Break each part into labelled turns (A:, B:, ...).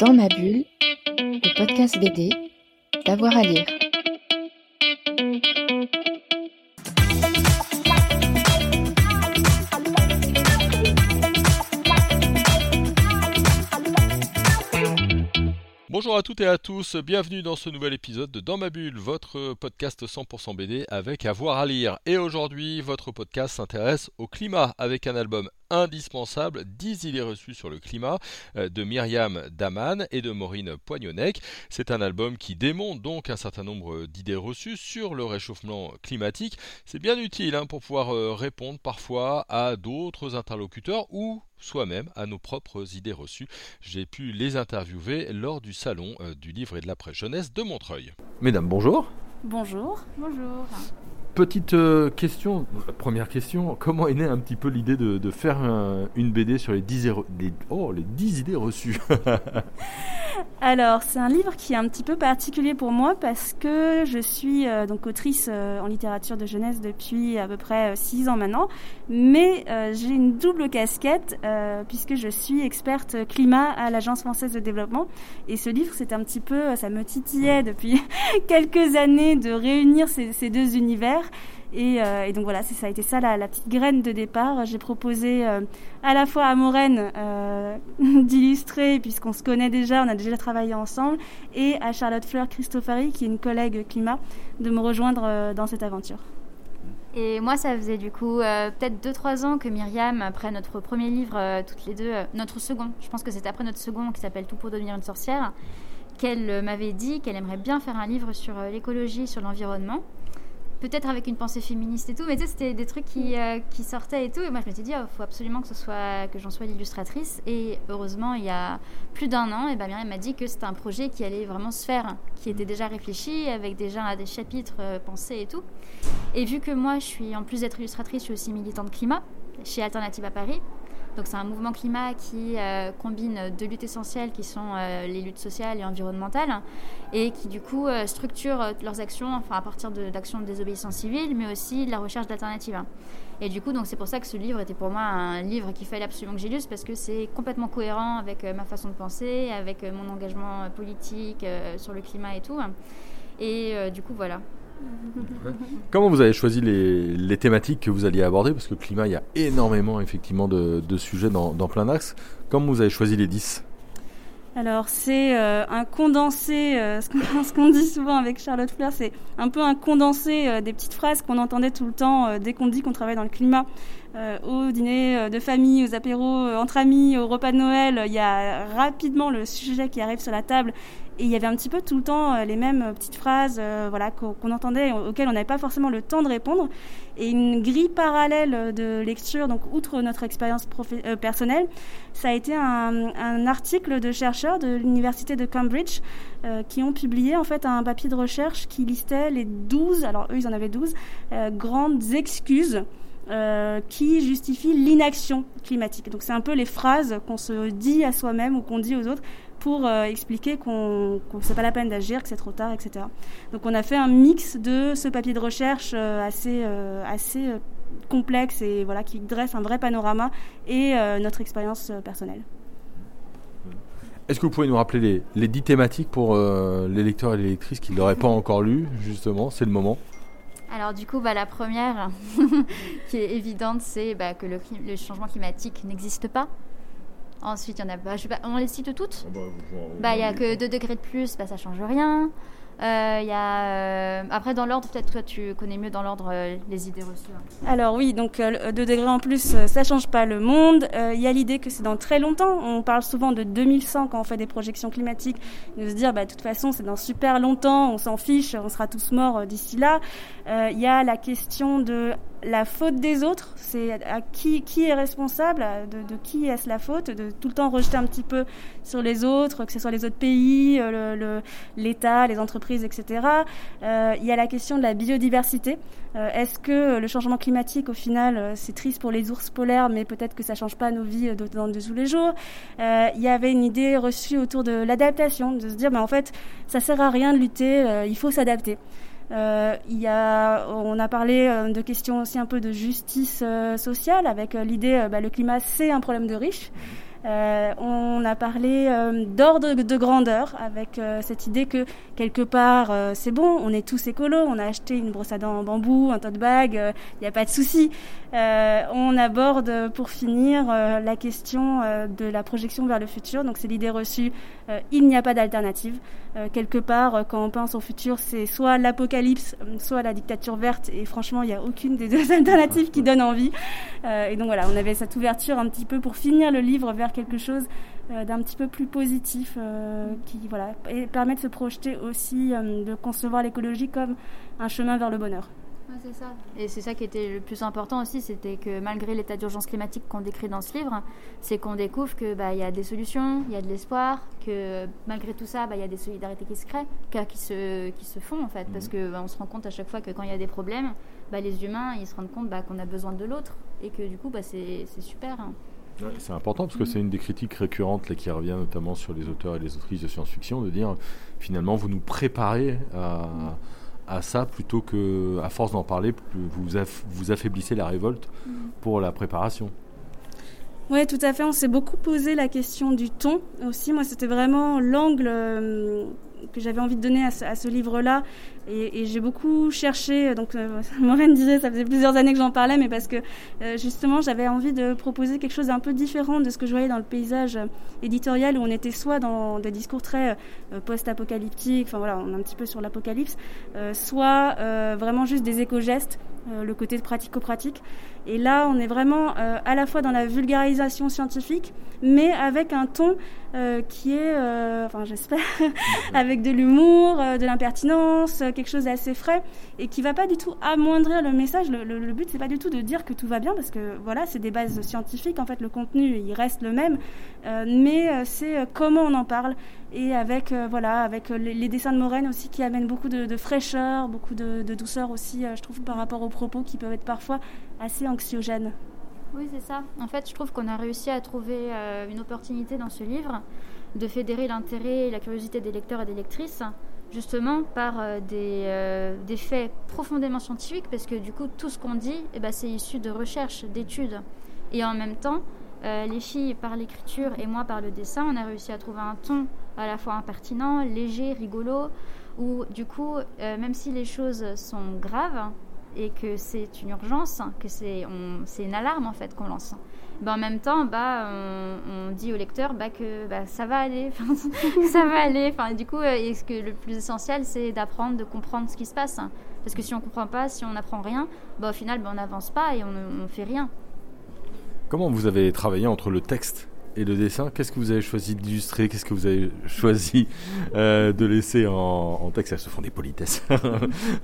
A: Dans ma bulle, le podcast BD, d'avoir à lire.
B: Bonjour à toutes et à tous, bienvenue dans ce nouvel épisode de Dans ma bulle, votre podcast 100% BD avec avoir à lire. Et aujourd'hui, votre podcast s'intéresse au climat avec un album indispensable, 10 idées reçues sur le climat, euh, de Myriam Daman et de Maureen Poignonnec. C'est un album qui démonte donc un certain nombre d'idées reçues sur le réchauffement climatique. C'est bien utile hein, pour pouvoir euh, répondre parfois à d'autres interlocuteurs ou soi-même à nos propres idées reçues. J'ai pu les interviewer lors du salon euh, du livre et de la presse jeunesse de Montreuil. Mesdames, bonjour.
C: Bonjour.
D: Bonjour.
B: Petite euh, question, première question, comment est née un petit peu l'idée de, faire une BD sur les 10, oh, les 10 idées reçues?
C: Alors, c'est un livre qui est un petit peu particulier pour moi parce que je suis euh, donc autrice euh, en littérature de jeunesse depuis à peu près 6 ans maintenant, mais j'ai une double casquette puisque je suis experte climat à l'Agence française de développement. Et ce livre, c'est un petit peu, ça me titillait depuis quelques années de réunir ces deux univers. Euh, et, donc voilà, ça a été ça la, petite graine de départ. J'ai proposé euh, à la fois à Maureen euh, d'illustrer, puisqu'on se connaît déjà, on a déjà travaillé ensemble, et à Charlotte Fleur Christofari, qui est une collègue climat, de me rejoindre dans cette aventure.
D: Et moi, ça faisait du coup peut-être 2-3 ans que Myriam, après notre premier livre, toutes les deux, notre second, je pense que c'était après notre second qui s'appelle Tout pour devenir une sorcière, qu'elle m'avait dit qu'elle aimerait bien faire un livre sur l'écologie, sur l'environnement peut-être avec une pensée féministe et tout, mais tu sais, c'était des trucs qui, euh, qui, sortaient et tout. Et moi, je m'étais dit, il oh, faut absolument que, ce soit, que j'en sois l'illustratrice. Et heureusement, il y a plus d'un an, et ben, Myriam m'a dit que c'était un projet qui allait vraiment se faire, qui était déjà réfléchi, avec déjà des chapitres euh, pensés et tout. Et vu que moi, je suis, en plus d'être illustratrice, je suis aussi militante climat chez Alternative à Paris. Donc c'est un mouvement climat qui euh, combine deux luttes essentielles qui sont euh, les luttes sociales et environnementales et qui du coup euh, structure leurs actions enfin, à partir d'actions de, désobéissance civile mais aussi de la recherche d'alternatives. Et du coup c'est pour ça que ce livre était pour moi un livre qu'il fallait absolument que j'illustre parce que c'est complètement cohérent avec ma façon de penser, avec mon engagement politique sur le climat et tout. Et du coup voilà,
B: Comment vous avez choisi les, thématiques que vous alliez aborder? Parce que le climat, il y a énormément effectivement de, sujets dans, plein d'axes. Comment vous avez choisi les 10
C: alors c'est euh, un condensé, euh, ce qu'on dit souvent avec Charlotte Fleur, c'est un peu un condensé euh, des petites phrases qu'on entendait tout le temps dès qu'on dit qu'on travaille dans le climat. Au dîner de famille, aux apéros, entre amis, au repas de Noël, il y a rapidement le sujet qui arrive sur la table et il y avait un petit peu tout le temps euh, les mêmes euh, petites phrases euh, voilà, qu'on entendait, auxquelles on n'avait pas forcément le temps de répondre. Et une grille parallèle de lecture, donc outre notre expérience personnelle, ça a été un, article de chercheurs de l'université de Cambridge qui ont publié en fait un papier de recherche qui listait les 12, alors eux ils en avaient 12, grandes excuses qui justifient l'inaction climatique. Donc c'est un peu les phrases qu'on se dit à soi-même ou qu'on dit aux autres pour euh, expliquer qu'on qu c'est pas la peine d'agir, que c'est trop tard, etc. Donc on a fait un mix de ce papier de recherche euh, assez, euh, assez complexe et voilà qui dresse un vrai panorama et notre expérience personnelle.
B: Est-ce que vous pouvez nous rappeler les, les dix thématiques pour les lecteurs et les lectrices qui ne l'auraient pas encore lu, justement? C'est le moment.
D: Alors du coup, bah, la première, qui est évidente, c'est bah, que le, le, changement climatique n'existe pas. Ensuite, il y en a pas. Je on les cite toutes ah bah, bah, Il n'y a que 2 degrés de plus, bah, ça change rien. Euh, y a, euh, après, dans l'ordre, peut-être toi, tu connais mieux dans l'ordre euh, les idées reçues. Hein.
C: Alors oui, donc 2 degrés en plus, ça change pas le monde. Il y a l'idée que c'est dans très longtemps. On parle souvent de 2100 quand on fait des projections climatiques. De se dire, bah, de toute façon, c'est dans super longtemps, on s'en fiche, on sera tous morts d'ici là. Il y a la question de la faute des autres, c'est à qui, qui est responsable, de, qui est-ce la faute, de tout le temps rejeter un petit peu sur les autres, que ce soit les autres pays, l'État, le, les entreprises, etc. Euh, il y a la question de la biodiversité. Euh, est-ce que le changement climatique, au final, euh, c'est triste pour les ours polaires, mais peut-être que ça change pas nos vies dans, de tous les jours? Il y avait une idée reçue autour de l'adaptation, de se dire, mais en fait, ça sert à rien de lutter, il faut s'adapter. Il y a, on a parlé de questions aussi un peu de justice sociale avec l'idée, bah, le climat c'est un problème de riches. Euh, on a parlé euh, d'ordre de grandeur avec euh, cette idée que quelque part c'est bon, on est tous écolos, on a acheté une brosse à dents en bambou, un tote bag, il n'y a pas de souci. on aborde pour finir la question de la projection vers le futur. Donc c'est l'idée reçue, il n'y a pas d'alternative. Quelque part, quand on pense au futur, c'est soit l'apocalypse, soit la dictature verte. Et franchement, il n'y a aucune des deux alternatives qui donne envie. et donc voilà, on avait cette ouverture un petit peu pour finir le livre vers quelque chose euh, d'un petit peu plus positif euh, qui voilà et permet de se projeter aussi euh, de concevoir l'écologie comme un chemin vers le bonheur.
D: C'est ça. Et c'est ça qui était le plus important aussi, c'était que malgré l'état d'urgence climatique qu'on décrit dans ce livre, c'est qu'on découvre que bah il y a des solutions, il y a de l'espoir, que malgré tout ça, bah il y a des solidarités qui se créent, qui se qui se font en fait, parce mmh. que bah, on se rend compte à chaque fois que quand il y a des problèmes, bah, les humains ils se rendent compte qu'on a besoin de l'autre et que du coup bah, c'est super. Hein
E: c'est important parce que c'est une des critiques récurrentes là, qui revient notamment sur les auteurs et les autrices de science-fiction, de dire finalement vous nous préparez à, ça plutôt que, à force d'en parler, vous, vous affaiblissez la révolte mm. pour la préparation.
C: Oui, tout à fait. On s'est beaucoup posé la question du ton aussi. Moi, c'était vraiment l'angle euh, que j'avais envie de donner à ce, livre-là. Et, j'ai beaucoup cherché, donc euh, Maureen disait, ça faisait plusieurs années que j'en parlais, mais parce que euh, justement j'avais envie de proposer quelque chose d'un peu différent de ce que je voyais dans le paysage euh, éditorial où on était soit dans des discours très post-apocalyptiques, enfin voilà, on est un petit peu sur l'apocalypse, soit vraiment juste des éco-gestes, le côté pratico-pratique. Et là, on est vraiment à la fois dans la vulgarisation scientifique, mais avec un ton qui est, enfin j'espère, avec de l'humour, de l'impertinence, quelque chose d'assez frais et qui va pas du tout amoindrir le message. Le, le, but, c'est pas du tout de dire que tout va bien parce que voilà, c'est des bases scientifiques. En fait, le contenu, il reste le même, euh, mais euh, c'est euh, comment on en parle et avec voilà, avec les, dessins de Moraine aussi qui amènent beaucoup de, fraîcheur, beaucoup de, de, douceur aussi, je trouve, par rapport aux propos qui peuvent être parfois assez
D: Oui, c'est ça. En fait, je trouve qu'on a réussi à trouver une opportunité dans ce livre de fédérer l'intérêt et la curiosité des lecteurs et des lectrices justement par euh, euh, des, faits profondément scientifiques, parce que du coup, tout ce qu'on dit, eh ben, c'est issu de recherches, d'études. Et en même temps, euh, les filles par l'écriture et moi par le dessin, on a réussi à trouver un ton à la fois impertinent, léger, rigolo, où du coup, même si les choses sont graves et que c'est une urgence, que c'est une alarme en fait qu'on lance, bah, en même temps, bah, on, dit au lecteur bah, que bah, ça va aller, ça va aller. Enfin, du coup, euh, ce que le plus essentiel, c'est d'apprendre, de comprendre ce qui se passe. Parce que si on ne comprend pas, si on n'apprend rien, bah, au final, bah, on n'avance pas et on ne fait rien.
E: Comment vous avez travaillé entre le texte et le dessin Qu'est-ce que vous avez choisi d'illustrer? Qu'est-ce que vous avez choisi euh, de laisser en, texte? Elles se font des politesses.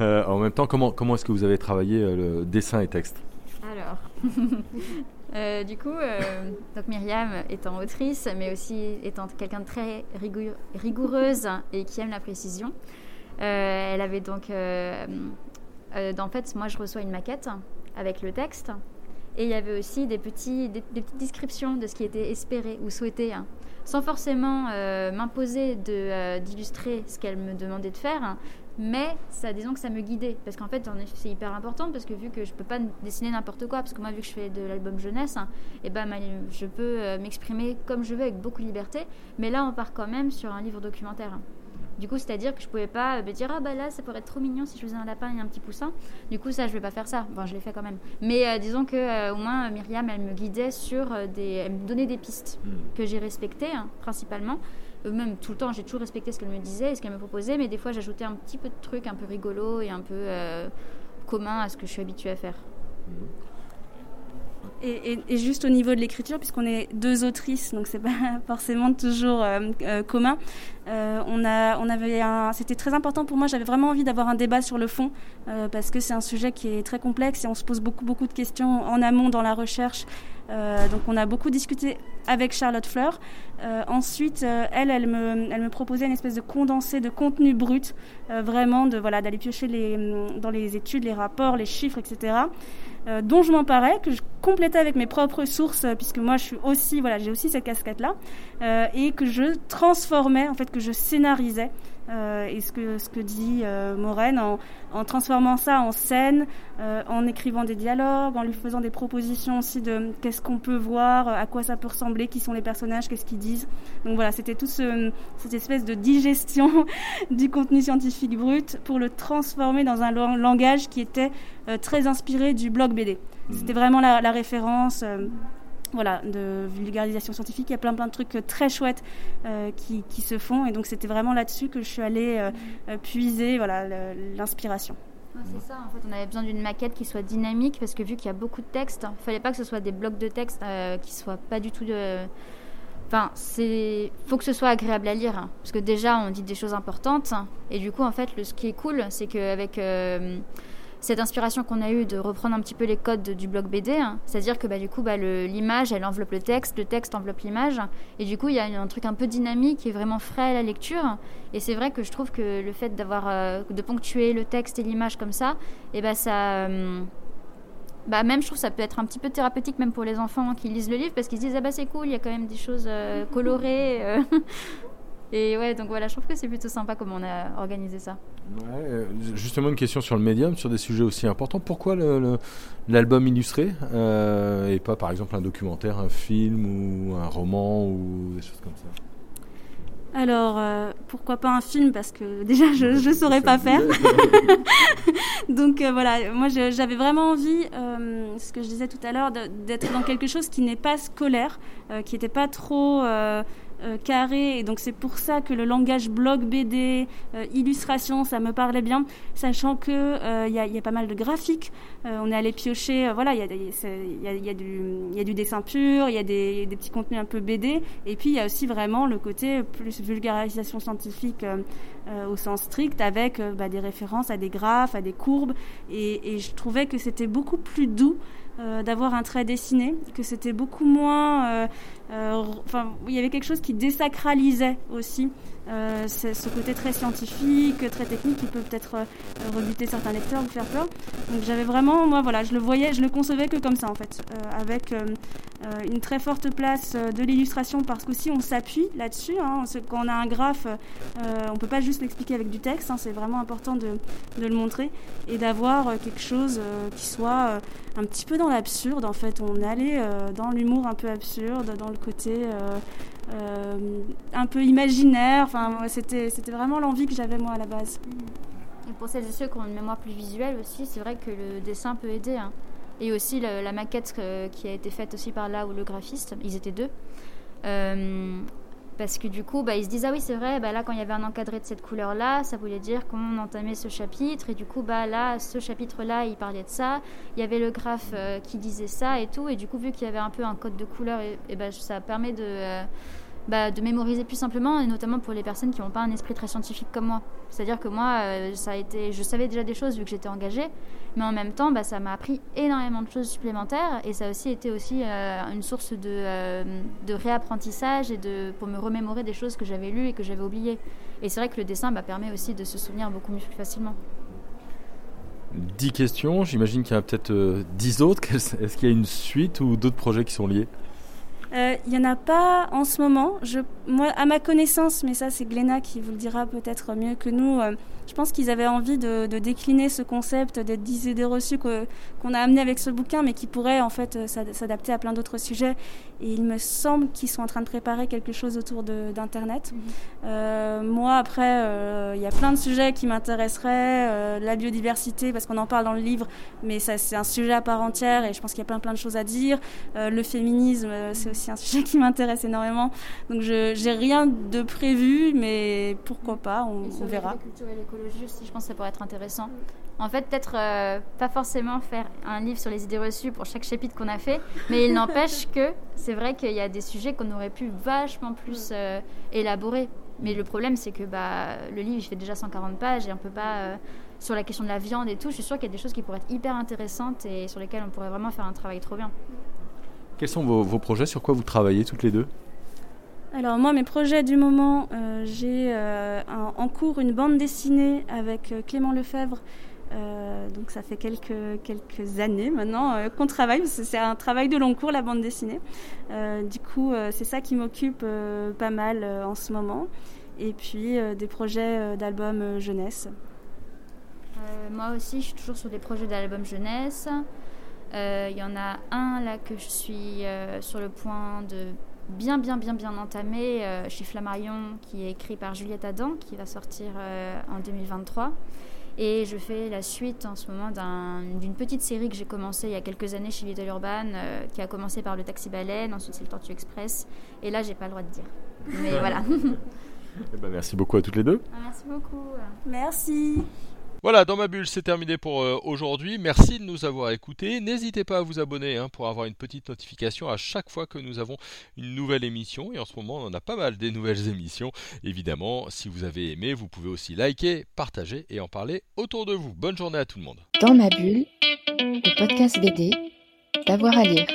E: Euh, en même temps, comment, comment est-ce que vous avez travaillé le dessin et texte?
D: Alors, euh, du coup, euh, donc Myriam étant autrice, mais aussi étant quelqu'un de très rigoureuse et qui aime la précision, euh, elle avait donc. en fait, moi, je reçois une maquette avec le texte. Et il y avait aussi des, petits, des, petites descriptions de ce qui était espéré ou souhaité, hein. sans forcément m'imposer d'illustrer ce qu'elle me demandait de faire, mais ça, disons que ça me guidait. Parce qu'en fait, c'est hyper important parce que vu que je peux pas dessiner n'importe quoi, parce que moi, vu que je fais de l'album jeunesse, et eh ben, je peux euh, m'exprimer comme je veux avec beaucoup de liberté. Mais là, on part quand même sur un livre documentaire. Du coup, c'est-à-dire que je pouvais pas me dire ah bah là ça pourrait être trop mignon si je faisais un lapin et un petit poussin. Du coup, ça je vais pas faire ça. Bon, je l'ai fait quand même. Mais euh, disons que euh, au moins Myriam, elle me guidait sur des, elle me donnait des pistes hmm. que j'ai respectées hein, principalement même tout le temps, j'ai toujours respecté ce qu'elle me disait et ce qu'elle me proposait, mais des fois j'ajoutais un petit peu de trucs un peu rigolo et un peu euh, commun à ce que je suis habituée à faire.
C: Et, juste au niveau de l'écriture, puisqu'on est deux autrices, donc c'est pas forcément toujours euh, euh, commun, a, on avait c'était très important pour moi. J'avais vraiment envie d'avoir un débat sur le fond, parce que c'est un sujet qui est très complexe et on se pose beaucoup, beaucoup de questions en amont dans la recherche euh, donc on a beaucoup discuté avec Charlotte Fleur. Euh, ensuite, euh, elle, elle me, proposait une espèce de condensé de contenu brut, vraiment de voilà d'aller piocher dans les études, les rapports, les chiffres, etc. dont je m'emparais, que je complétais avec mes propres sources, euh, puisque moi je suis aussi, voilà, j'ai aussi cette casquette-là, euh, et que je transformais, en fait, que je scénarisais. Euh, et ce que, ce que dit euh, Maureen, en, en, transformant ça en scène, euh, en écrivant des dialogues, en lui faisant des propositions aussi de qu'est-ce qu'on peut voir, à quoi ça peut ressembler, qui sont les personnages, qu'est-ce qu'ils disent. Donc voilà, c'était tout ce, cette espèce de digestion du contenu scientifique brut pour le transformer dans un langage qui était euh, très inspiré du blog BD. C'était vraiment la, la référence euh, voilà, de vulgarisation scientifique. Il y a plein plein de trucs très chouettes euh, qui, qui, se font. Et donc c'était vraiment là-dessus que je suis allée euh, euh puiser voilà, l'inspiration.
D: c'est ça, en fait, on avait besoin d'une maquette qui soit dynamique parce que vu qu'il y a beaucoup de textes, il ne fallait pas que ce soit des blocs de texte euh, qui soient pas du tout de. Enfin, c'est faut que ce soit agréable à lire hein, parce que déjà on dit des choses importantes et du coup en fait le, ce qui est cool c'est qu'avec euh, cette inspiration qu'on a eue de reprendre un petit peu les codes du blog BD, hein. c'est-à-dire que bah, du bah, l'image elle enveloppe le texte, le texte enveloppe l'image, et du coup il y a un truc un peu dynamique et vraiment frais à la lecture. Et c'est vrai que je trouve que le fait d'avoir euh, de ponctuer le texte et l'image comme ça, et bah ça euh, bah même je trouve ça peut être un petit peu thérapeutique même pour les enfants qui lisent le livre parce qu'ils se disent ah bah c'est cool il y a quand même des choses euh, colorées. et ouais donc voilà je trouve que c'est plutôt sympa comment on a organisé ça.
E: Ouais, justement une question sur le médium sur des sujets aussi importants. Pourquoi l'album le, illustré euh, et pas par exemple un documentaire un film ou un roman ou des choses comme ça?
C: Alors, euh, pourquoi pas un film? Parce que déjà, je ne saurais pas faire. Donc euh, voilà, moi j'avais vraiment envie, euh, ce que je disais tout à l'heure, d'être dans quelque chose qui n'est pas scolaire, euh, qui n'était pas trop euh, euh, carré. Et donc c'est pour ça que le langage blog BD, euh, illustration, ça me parlait bien, sachant que il y, y, a pas mal de graphiques. on est allé piocher, voilà, il y, y, y, y, a du dessin pur, il y a des, des, petits contenus un peu BD, et puis il y a aussi vraiment le côté plus vulgarisation scientifique au sens strict, avec bah, des références à des graphes, à des courbes, et, et je trouvais que c'était beaucoup plus doux euh, d'avoir un trait dessiné, que c'était beaucoup moins. Euh, euh, enfin, il y avait quelque chose qui désacralisait aussi ce côté très scientifique, très technique qui peut peut-être rebuter certains lecteurs ou faire peur. Donc j'avais vraiment, moi voilà, je le voyais, je le concevais que comme ça en fait, avec une très forte place de l'illustration parce qu'aussi on s'appuie là-dessus. Hein, quand on a un graphe, on peut pas juste l'expliquer avec du texte, hein, c'est vraiment important de, le montrer et d'avoir quelque chose qui soit un petit peu dans l'absurde en fait. On allait dans l'humour un peu absurde, dans le côté euh, un peu imaginaire. Enfin, c'était, c'était vraiment l'envie que j'avais moi à la base.
D: Et pour celles et ceux qui ont une mémoire plus visuelle aussi, c'est vrai que le dessin peut aider. Hein. Et aussi la maquette que, qui a été faite aussi par là ou le graphiste, ils étaient deux. Euh, parce que du coup, bah, ils se disent ah oui c'est vrai, bah, là quand il y avait un encadré de cette couleur-là, ça voulait dire qu'on entamait ce chapitre. Et du coup bah là ce chapitre-là il parlait de ça, il y avait le graphe euh, qui disait ça et tout. Et du coup vu qu'il y avait un peu un code de couleur et bah, ça permet de euh, bah, de mémoriser plus simplement, et notamment pour les personnes qui n'ont pas un esprit très scientifique comme moi. C'est-à-dire que moi, euh, ça a été, je savais déjà des choses vu que j'étais engagée, mais en même temps, bah, ça m'a appris énormément de choses supplémentaires, et ça a aussi été aussi euh, une source de, euh, de réapprentissage et de, pour me remémorer des choses que j'avais lues et que j'avais oubliées. Et c'est vrai que le dessin bah, permet aussi de se souvenir beaucoup plus facilement.
E: 10 questions, j'imagine qu'il y en a peut-être 10 autres. Est-ce qu'il y a une suite ou d'autres projets qui sont liés?
C: Il euh, n'y en a pas en ce moment. À ma connaissance, mais ça c'est Gléna qui vous le dira peut-être mieux que nous, euh, je pense qu'ils avaient envie de, de, décliner ce concept des 10 idées reçues qu'on qu a amené avec ce bouquin, mais qui pourrait en fait euh, s'adapter à plein d'autres sujets. Et il me semble qu'ils sont en train de préparer quelque chose autour d'Internet. Mmh. Euh, moi, après, euh, il y a plein de sujets qui m'intéresseraient. Euh, la biodiversité, parce qu'on en parle dans le livre, mais c'est un sujet à part entière et je pense qu'il y a plein plein de choses à dire. Euh, le féminisme, c'est aussi un sujet qui m'intéresse énormément. Donc je j'ai rien de prévu, mais pourquoi pas, on, on verra
D: aussi, je pense que ça pourrait être intéressant. En fait, peut-être euh, pas forcément faire un livre sur les idées reçues pour chaque chapitre qu'on a fait, mais il n'empêche que c'est vrai qu'il y a des sujets qu'on aurait pu vachement plus euh, élaborer. Mais le problème, c'est que bah, le livre, il fait déjà 140 pages et on peut pas. Euh, sur la question de la viande et tout, je suis sûre qu'il y a des choses qui pourraient être hyper intéressantes et sur lesquelles on pourrait vraiment faire un travail trop bien.
E: Quels sont vos, vos projets? Sur quoi vous travaillez toutes les deux?
C: Alors moi, mes projets du moment, euh, j'ai euh, en cours une bande dessinée avec euh, Clément Lefebvre donc ça fait quelques, quelques années maintenant qu'on travaille, c'est un travail de long cours la bande dessinée. du coup, c'est ça qui m'occupe pas mal en ce moment. Et puis des projets d'albums jeunesse.
D: moi aussi, je suis toujours sur des projets d'albums jeunesse. Il y en a un là que je suis sur le point de bien, bien, bien, bien entamé euh, chez Flammarion, qui est écrit par Juliette Adam, qui va sortir euh, en 2023. Et je fais la suite en ce moment d'une petite série que j'ai commencée il y a quelques années chez Little Urban, euh, qui a commencé par le Taxi Baleine, ensuite c'est le Tortue Express. Et là, j'ai pas le droit de dire. Mais voilà.
E: Eh ben, merci beaucoup à toutes les deux.
D: Ah, merci beaucoup.
C: Merci.
B: Voilà, dans ma bulle, c'est terminé pour euh, aujourd'hui. Merci de nous avoir écoutés. N'hésitez pas à vous abonner hein, pour avoir une petite notification à chaque fois que nous avons une nouvelle émission. Et en ce moment, on en a pas mal des nouvelles émissions. Évidemment, si vous avez aimé, vous pouvez aussi liker, partager et en parler autour de vous. Bonne journée à tout le monde.
A: Dans ma bulle, le podcast BD, d'avoir à lire.